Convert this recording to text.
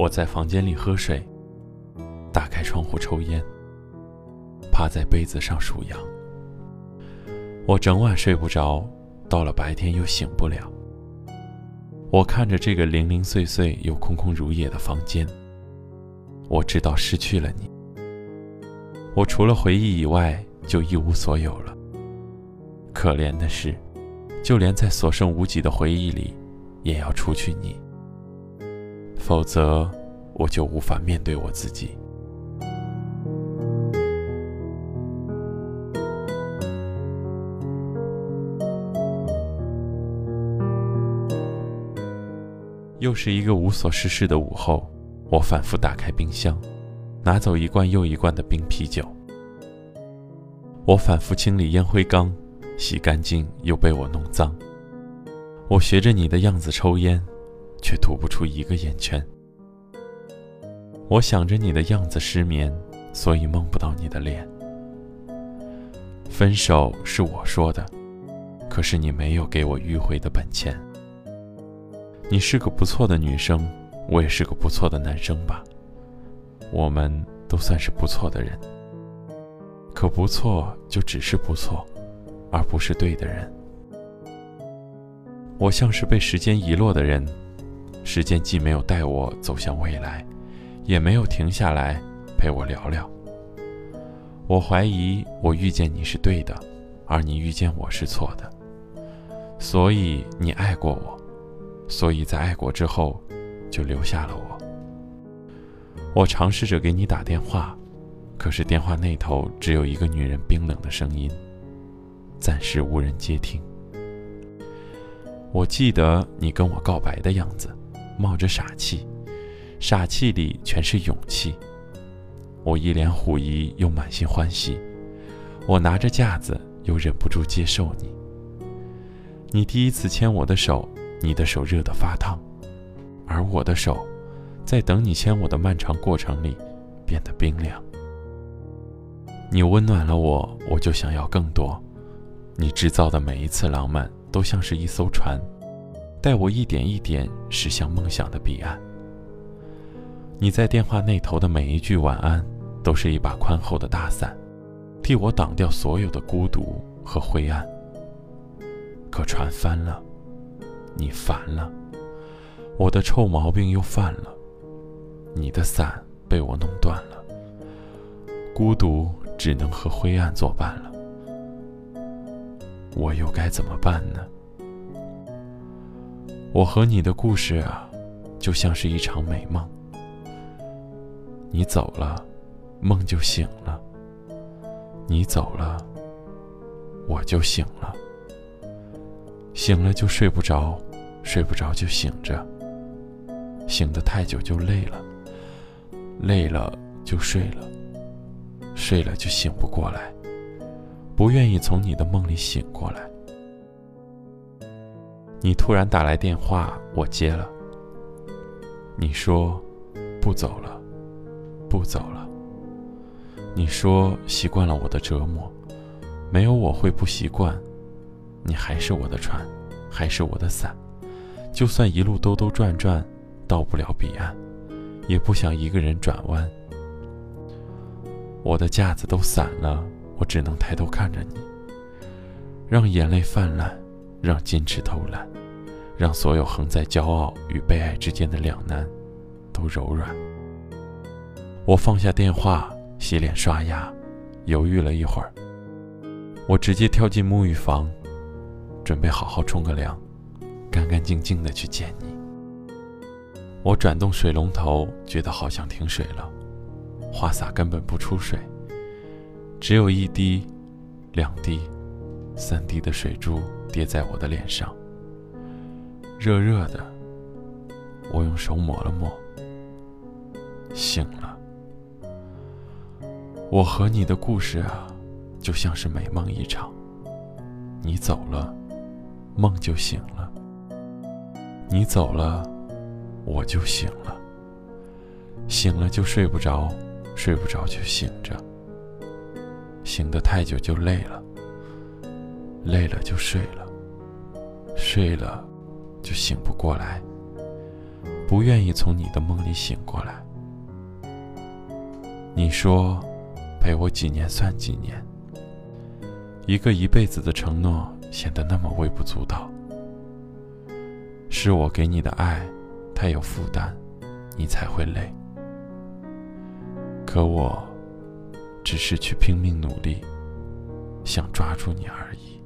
我在房间里喝水，打开窗户抽烟，趴在被子上数羊。我整晚睡不着，到了白天又醒不了。我看着这个零零碎碎又空空如也的房间，我知道失去了你，我除了回忆以外就一无所有了。可怜的是，就连在所剩无几的回忆里，也要除去你，否则我就无法面对我自己。又是一个无所事事的午后，我反复打开冰箱，拿走一罐又一罐的冰啤酒。我反复清理烟灰缸，洗干净又被我弄脏。我学着你的样子抽烟，却吐不出一个烟圈。我想着你的样子失眠，所以梦不到你的脸。分手是我说的，可是你没有给我迂回的本钱。你是个不错的女生，我也是个不错的男生吧。我们都算是不错的人，可不错就只是不错，而不是对的人。我像是被时间遗落的人，时间既没有带我走向未来，也没有停下来陪我聊聊。我怀疑我遇见你是对的，而你遇见我是错的，所以你爱过我。所以在爱过之后，就留下了我。我尝试着给你打电话，可是电话那头只有一个女人冰冷的声音，暂时无人接听。我记得你跟我告白的样子，冒着傻气，傻气里全是勇气。我一脸狐疑又满心欢喜，我拿着架子又忍不住接受你。你第一次牵我的手。你的手热得发烫，而我的手，在等你牵我的漫长过程里，变得冰凉。你温暖了我，我就想要更多。你制造的每一次浪漫，都像是一艘船，带我一点一点驶向梦想的彼岸。你在电话那头的每一句晚安，都是一把宽厚的大伞，替我挡掉所有的孤独和灰暗。可船翻了。你烦了，我的臭毛病又犯了。你的伞被我弄断了，孤独只能和灰暗作伴了。我又该怎么办呢？我和你的故事啊，就像是一场美梦。你走了，梦就醒了；你走了，我就醒了。醒了就睡不着，睡不着就醒着。醒得太久就累了，累了就睡了，睡了就醒不过来，不愿意从你的梦里醒过来。你突然打来电话，我接了。你说不走了，不走了。你说习惯了我的折磨，没有我会不习惯。你还是我的船，还是我的伞，就算一路兜兜转转，到不了彼岸，也不想一个人转弯。我的架子都散了，我只能抬头看着你，让眼泪泛滥，让矜持偷懒，让所有横在骄傲与被爱之间的两难，都柔软。我放下电话，洗脸刷牙，犹豫了一会儿，我直接跳进沐浴房。准备好好冲个凉，干干净净的去见你。我转动水龙头，觉得好像停水了，花洒根本不出水，只有一滴、两滴、三滴的水珠跌在我的脸上，热热的。我用手抹了抹，醒了。我和你的故事啊，就像是美梦一场。你走了。梦就醒了，你走了，我就醒了。醒了就睡不着，睡不着就醒着。醒得太久就累了，累了就睡了，睡了就醒不过来。不愿意从你的梦里醒过来。你说，陪我几年算几年。一个一辈子的承诺显得那么微不足道。是我给你的爱太有负担，你才会累。可我，只是去拼命努力，想抓住你而已。